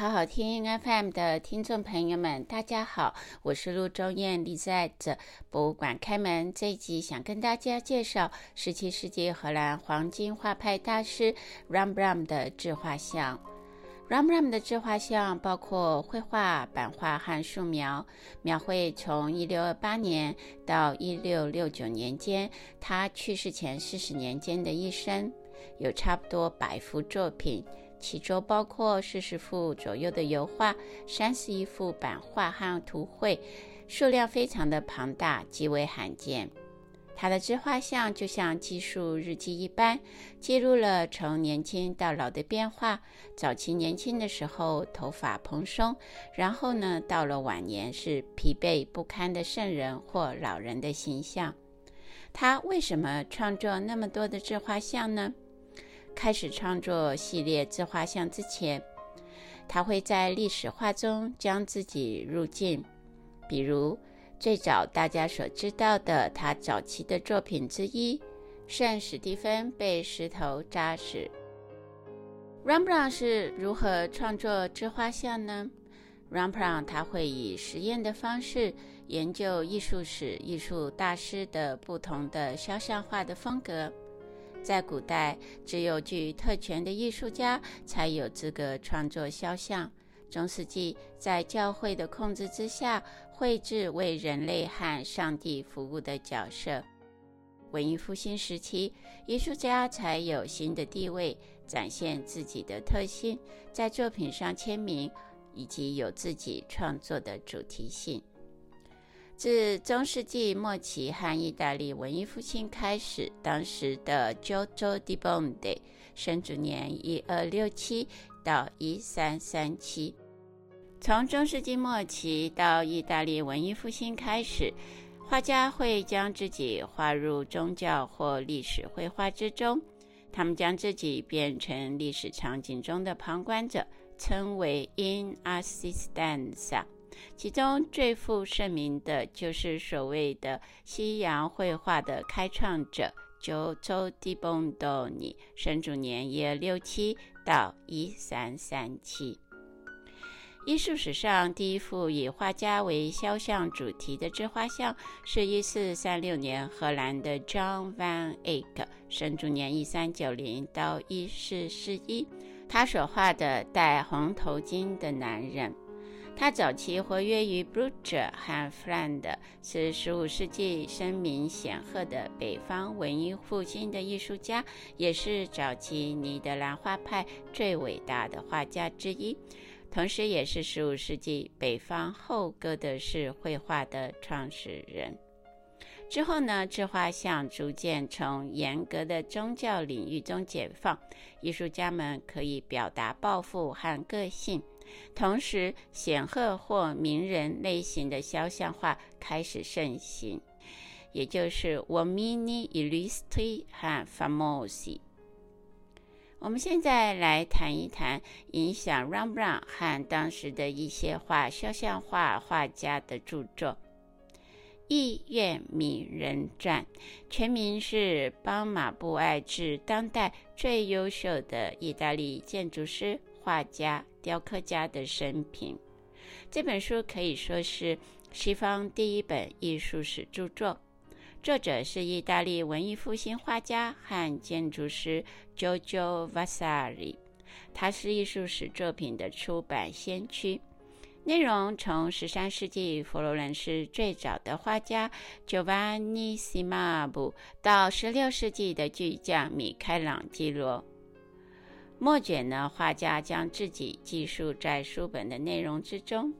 好好听 FM 的听众朋友们，大家好，我是陆中艳。李在这博物馆开门这一集，想跟大家介绍十七世纪荷兰黄金画派大师 Rembrandt 的自画像。Rembrandt 的自画像包括绘画、版画和素描，描绘从一六二八年到一六六九年间，他去世前四十年间的一生，有差不多百幅作品。其中包括四十幅左右的油画，三十一幅版画和图绘，数量非常的庞大，极为罕见。他的自画像就像记述日记一般，记录了从年轻到老的变化。早期年轻的时候，头发蓬松，然后呢，到了晚年是疲惫不堪的圣人或老人的形象。他为什么创作那么多的自画像呢？开始创作系列自画像之前，他会在历史画中将自己入镜，比如最早大家所知道的他早期的作品之一——圣史蒂芬被石头砸死。Rembrandt 是如何创作自画像呢？Rembrandt 他会以实验的方式研究艺术史、艺术大师的不同的肖像画的风格。在古代，只有具特权的艺术家才有资格创作肖像。中世纪，在教会的控制之下，绘制为人类和上帝服务的角色。文艺复兴时期，艺术家才有新的地位，展现自己的特性，在作品上签名，以及有自己创作的主题性。自中世纪末期和意大利文艺复兴开始，当时的 Giotto di Bonde 生卒年一二六七到一三三七。从中世纪末期到意大利文艺复兴开始，画家会将自己画入宗教或历史绘画之中，他们将自己变成历史场景中的旁观者，称为 in assistenza。其中最负盛名的就是所谓的西洋绘画的开创者 Giotto di Bondone，生卒年约六七到一三三七。艺术史上第一幅以画家为肖像主题的自画像，是一四三六年荷兰的 John van Eyck，生卒年一三九零到一四四一，他所画的戴红头巾的男人。他早期活跃于布鲁日和弗兰德，是十五世纪声名显赫的北方文艺复兴的艺术家，也是早期尼德兰画派最伟大的画家之一，同时也是十五世纪北方后哥德式绘画的创始人。之后呢，自画像逐渐从严格的宗教领域中解放，艺术家们可以表达抱负和个性。同时，显赫或名人类型的肖像画开始盛行，也就是 “omini illustri 和 famosi。我们现在来谈一谈影响 Rambran 和当时的一些画肖像画画家的著作，《艺苑名人传》，全名是邦马布爱治，当代最优秀的意大利建筑师。画家、雕刻家的生平，这本书可以说是西方第一本艺术史著作。作者是意大利文艺复兴画家和建筑师 Giorgio Vasari，他是艺术史作品的出版先驱。内容从十三世纪佛罗伦斯最早的画家 Giovanni Simabu 到十六世纪的巨匠米开朗基罗。末卷呢，画家将自己记述在书本的内容之中。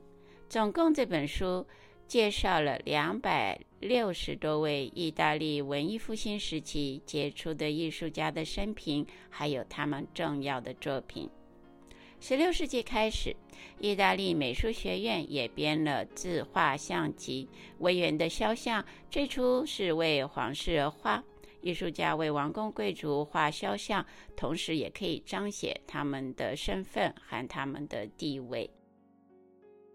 总共这本书介绍了两百六十多位意大利文艺复兴时期杰出的艺术家的生平，还有他们重要的作品。十六世纪开始，意大利美术学院也编了自画像集。威严的肖像最初是为皇室而画，艺术家为王公贵族画肖像，同时也可以彰显他们的身份和他们的地位。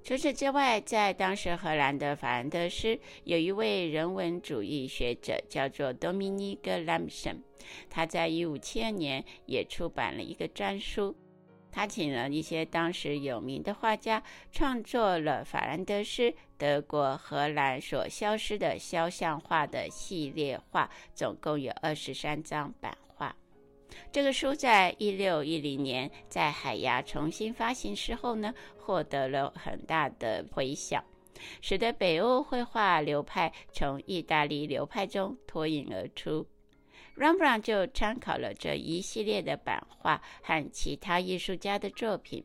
除此之外，在当时荷兰的法兰德斯，有一位人文主义学者，叫做 Dominique Lamson，。他在一五七二年也出版了一个专书，他请了一些当时有名的画家，创作了法兰德斯、德国、荷兰所消失的肖像画的系列画，总共有二十三张版画。这个书在一六一零年在海牙重新发行之后呢，获得了很大的回响，使得北欧绘画流派从意大利流派中脱颖而出。Rembrandt 就参考了这一系列的版画和其他艺术家的作品，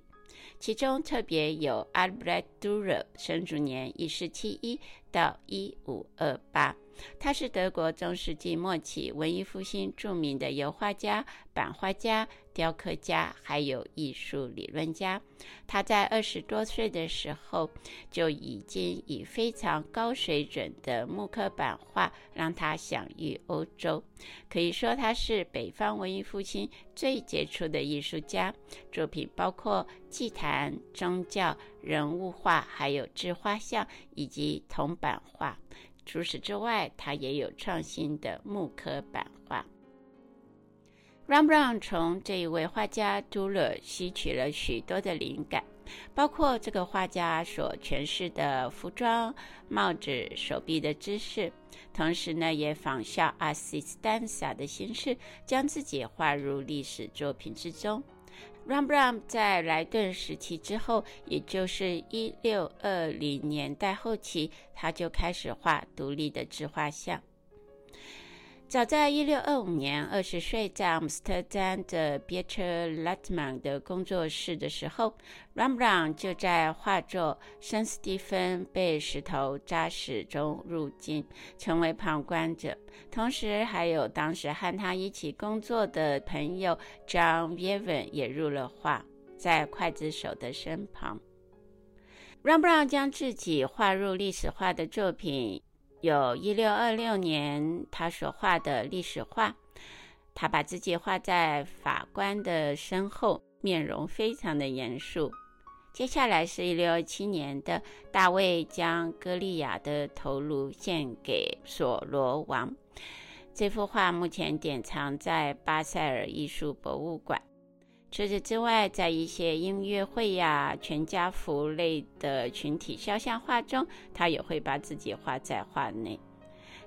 其中特别有 Albrecht Dürer，生卒年一四七一到一五二八。他是德国中世纪末期文艺复兴著名的油画家、版画家、雕刻家，还有艺术理论家。他在二十多岁的时候就已经以非常高水准的木刻版画让他享誉欧洲，可以说他是北方文艺复兴最杰出的艺术家。作品包括祭坛、宗教、人物画，还有自画像以及铜版画。除此之外，他也有创新的木刻版画。Rembrandt 从这一位画家 Dürer 吸取了许多的灵感，包括这个画家所诠释的服装、帽子、手臂的姿势，同时呢，也仿效 Assistenza 的形式，将自己画入历史作品之中。Rembrandt 在莱顿时期之后，也就是一六二零年代后期，他就开始画独立的自画像。早在一六二五年，二十岁在阿姆斯特丹的 Pieter Lattmann 的工作室的时候，Rembrandt 就在画作《圣斯蒂芬被石头扎死》中入镜，成为旁观者。同时，还有当时和他一起工作的朋友 John Vieven 也入了画，在刽子手的身旁。Rembrandt 将自己画入历史画的作品。有一六二六年，他所画的历史画，他把自己画在法官的身后，面容非常的严肃。接下来是一六二七年的大卫将歌利亚的头颅献给所罗王，这幅画目前典藏在巴塞尔艺术博物馆。除此之外，在一些音乐会呀、全家福类的群体肖像画中，他也会把自己画在画内。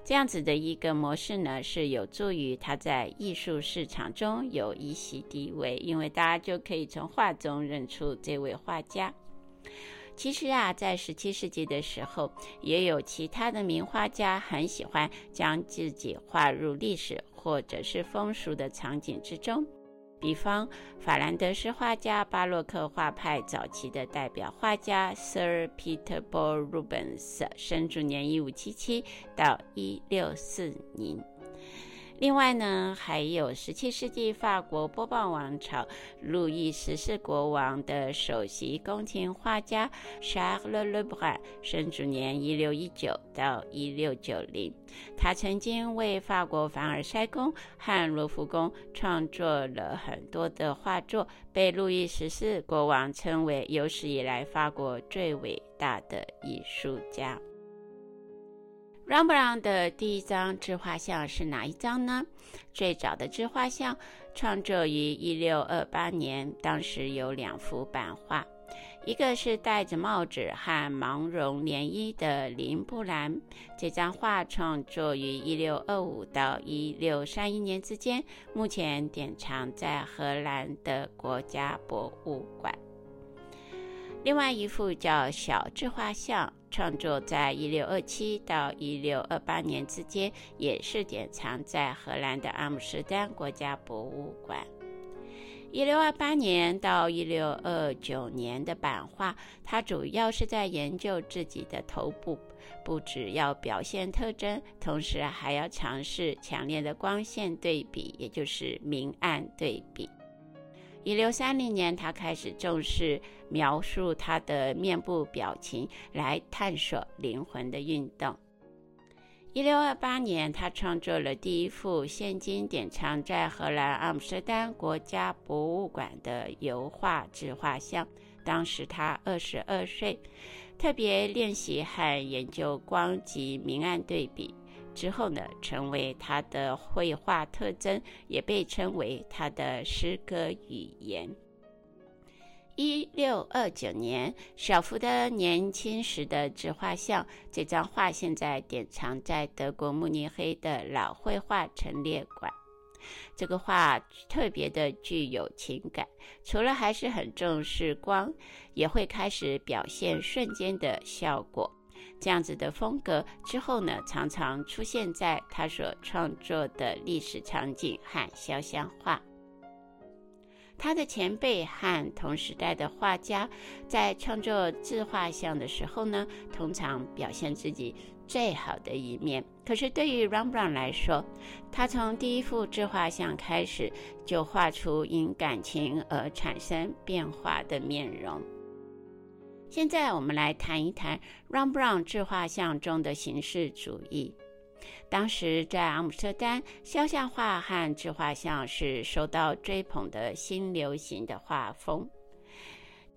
这样子的一个模式呢，是有助于他在艺术市场中有一席地位，因为大家就可以从画中认出这位画家。其实啊，在十七世纪的时候，也有其他的名画家很喜欢将自己画入历史或者是风俗的场景之中。比方，法兰德斯画家、巴洛克画派早期的代表画家 Sir Peter Paul Rubens，生卒年一五七七到一六四零。另外呢，还有十七世纪法国波旁王朝路易十四国王的首席宫廷画家沙勒·勒布朗，生卒年一六一九到一六九零。他曾经为法国凡尔赛宫和罗浮宫创作了很多的画作，被路易十四国王称为有史以来法国最伟大的艺术家。Rembrandt 的第一张自画像是哪一张呢？最早的自画像创作于一六二八年，当时有两幅版画，一个是戴着帽子和毛绒连衣的林布兰，这张画创作于一六二五到一六三一年之间，目前典藏在荷兰的国家博物馆。另外一幅叫小自画像，创作在一六二七到一六二八年之间，也是典藏在荷兰的阿姆斯特丹国家博物馆。一六二八年到一六二九年的版画，它主要是在研究自己的头部，不只要表现特征，同时还要尝试强烈的光线对比，也就是明暗对比。一六三零年，他开始重视描述他的面部表情，来探索灵魂的运动。一六二八年，他创作了第一幅现今典藏在荷兰阿姆斯特丹国家博物馆的油画自画像。当时他二十二岁，特别练习和研究光及明暗对比之后呢，成为他的绘画特征，也被称为他的诗歌语言。一六二九年，小福的年轻时的自画像，这张画现在典藏在德国慕尼黑的老绘画陈列馆。这个画特别的具有情感，除了还是很重视光，也会开始表现瞬间的效果。这样子的风格之后呢，常常出现在他所创作的历史场景和肖像画。他的前辈和同时代的画家在创作自画像的时候呢，通常表现自己最好的一面。可是对于 r a m b r a n 来说，他从第一幅自画像开始就画出因感情而产生变化的面容。现在我们来谈一谈 Rembrandt 自画像中的形式主义。当时在阿姆斯特丹，肖像画和自画像是受到追捧的新流行的画风。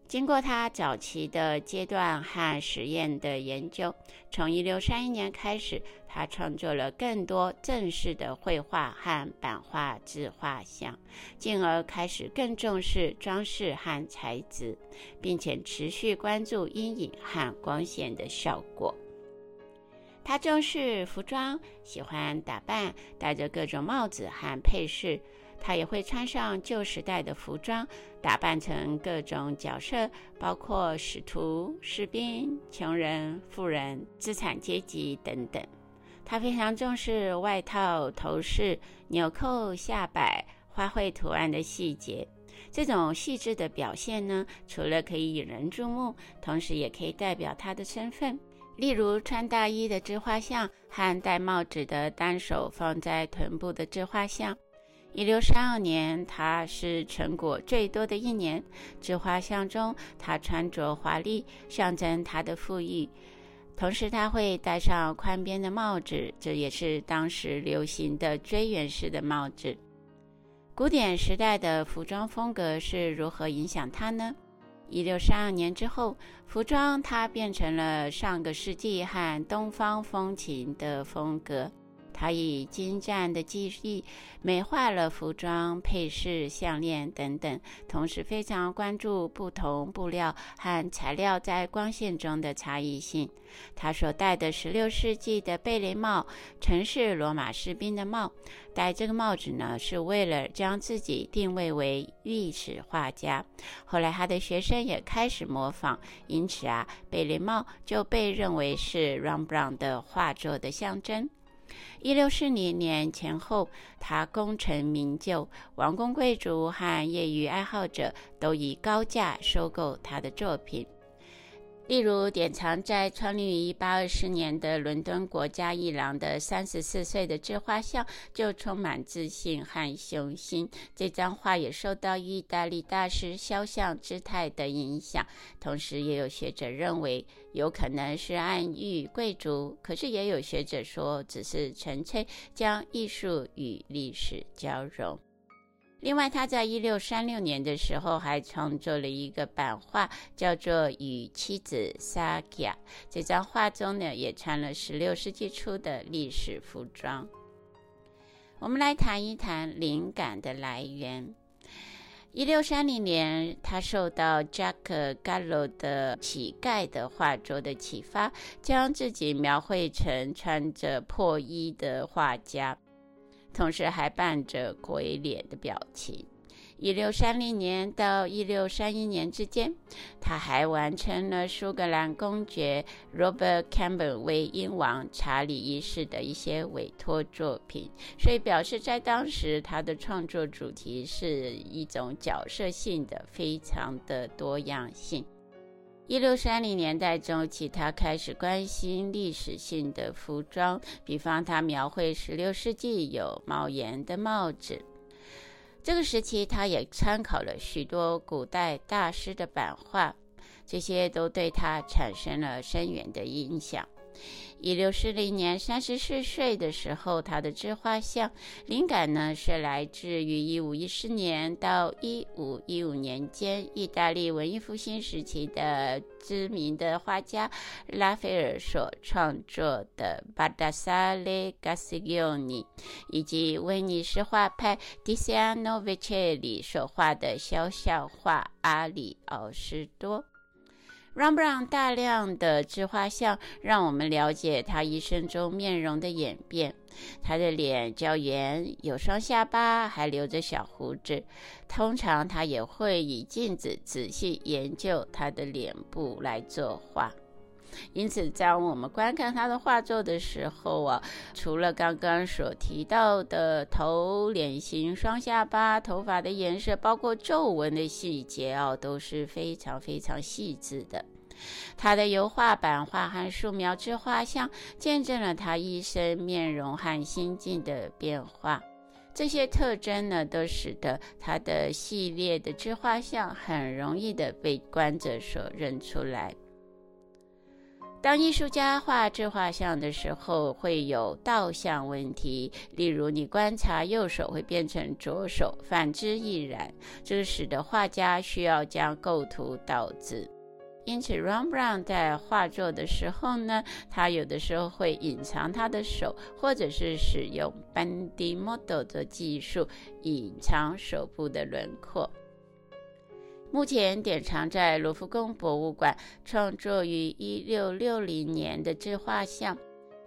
经过他早期的阶段和实验的研究，从1631年开始，他创作了更多正式的绘画和版画自画像，进而开始更重视装饰和材质，并且持续关注阴影和光线的效果。他重视服装，喜欢打扮，戴着各种帽子和配饰。他也会穿上旧时代的服装，打扮成各种角色，包括使徒、士兵、穷人、富人、资产阶级等等。他非常重视外套、头饰、纽扣、下摆、花卉图案的细节。这种细致的表现呢，除了可以引人注目，同时也可以代表他的身份。例如穿大衣的自画像和戴帽子的单手放在臀部的自画像。一六三二年，他是成果最多的一年。自画像中，他穿着华丽，象征他的富裕。同时，他会戴上宽边的帽子，这也是当时流行的锥圆式的帽子。古典时代的服装风格是如何影响他呢？一六三二年之后，服装它变成了上个世纪和东方风情的风格。他以精湛的技艺美化了服装、配饰、项链等等，同时非常关注不同布料和材料在光线中的差异性。他所戴的16世纪的贝雷帽，曾是罗马士兵的帽。戴这个帽子呢，是为了将自己定位为历史画家。后来他的学生也开始模仿，因此啊，贝雷帽就被认为是 Rembrandt 的画作的象征。一六四零年前后，他功成名就，王公贵族和业余爱好者都以高价收购他的作品。例如，典藏在创立于一八二四年的伦敦国家艺廊的三十四岁的自画像，就充满自信和雄心。这张画也受到意大利大师肖像姿态的影响，同时也有学者认为有可能是暗喻贵族，可是也有学者说只是纯粹将艺术与历史交融。另外，他在一六三六年的时候还创作了一个版画，叫做《与妻子萨吉亚》。这张画中呢，也穿了十六世纪初的历史服装。我们来谈一谈灵感的来源。一六三零年，他受到 Jack Gallo 的乞丐的画作的启发，将自己描绘成穿着破衣的画家。同时还伴着鬼脸的表情。一六三零年到一六三一年之间，他还完成了苏格兰公爵 Robert Campbell 为英王查理一世的一些委托作品，所以表示在当时他的创作主题是一种角色性的，非常的多样性。一六三零年代中期，他开始关心历史性的服装，比方他描绘十六世纪有帽檐的帽子。这个时期，他也参考了许多古代大师的版画，这些都对他产生了深远的影响。一六四零年，三十四岁的时候，他的自画像灵感呢是来自于一五一四年到一五一五年间，意大利文艺复兴时期的知名的画家拉斐尔所创作的《巴达萨列·加西奥尼》，以及威尼斯画派迪西亚诺·维切里所画的肖像画《阿里奥斯多》。让不让大量的自画像，让我们了解他一生中面容的演变。他的脸较圆，有双下巴，还留着小胡子。通常他也会以镜子仔细研究他的脸部来作画。因此，在我们观看他的画作的时候啊，除了刚刚所提到的头、脸型、双下巴、头发的颜色，包括皱纹的细节啊，都是非常非常细致的。他的油画、版画和素描之画像，见证了他一生面容和心境的变化。这些特征呢，都使得他的系列的自画像很容易的被观者所认出来。当艺术家画自画像的时候，会有倒像问题，例如你观察右手会变成左手，反之亦然。这使得画家需要将构图倒置。因此，Rembrandt 在画作的时候呢，他有的时候会隐藏他的手，或者是使用 Bandimoto 的技术隐藏手部的轮廓。目前典藏在卢浮宫博物馆，创作于一六六零年的自画像，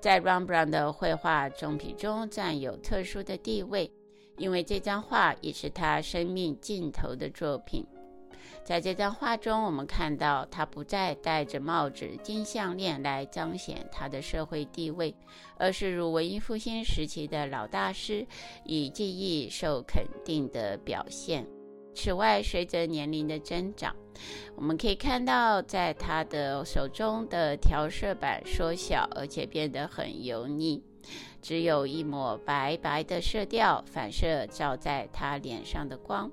在 Rembrandt 的绘画作品中占有特殊的地位，因为这张画也是他生命尽头的作品。在这张画中，我们看到他不再戴着帽子、金项链来彰显他的社会地位，而是如文艺复兴时期的老大师，以技艺受肯定的表现。此外，随着年龄的增长，我们可以看到，在他的手中的调色板缩小，而且变得很油腻，只有一抹白白的色调反射照在他脸上的光。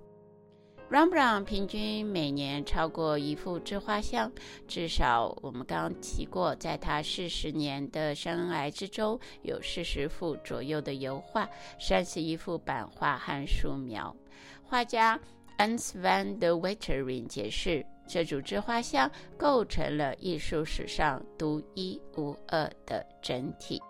Rembrandt 平均每年超过一幅自画像，至少我们刚刚提过，在他四十年的生涯之中，有四十幅左右的油画，三十一幅版画和素描。画家 Ernst van de Wittering 解释，这组自画像构成了艺术史上独一无二的整体。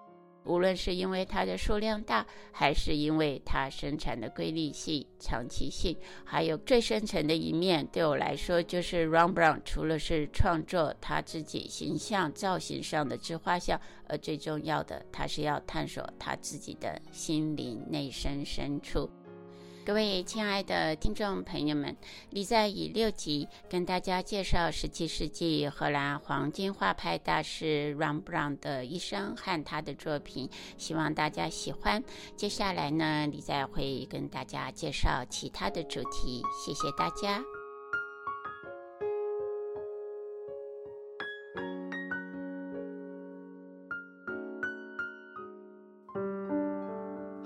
无论是因为它的数量大，还是因为它生产的规律性、长期性，还有最深层的一面，对我来说，就是 Rembrandt 除了是创作他自己形象造型上的自画像，而最重要的，他是要探索他自己的心灵内心深处。各位亲爱的听众朋友们，李在以六集跟大家介绍十七世纪荷兰黄金画派大师 Rembrandt 的一生和他的作品，希望大家喜欢。接下来呢，李在会跟大家介绍其他的主题。谢谢大家。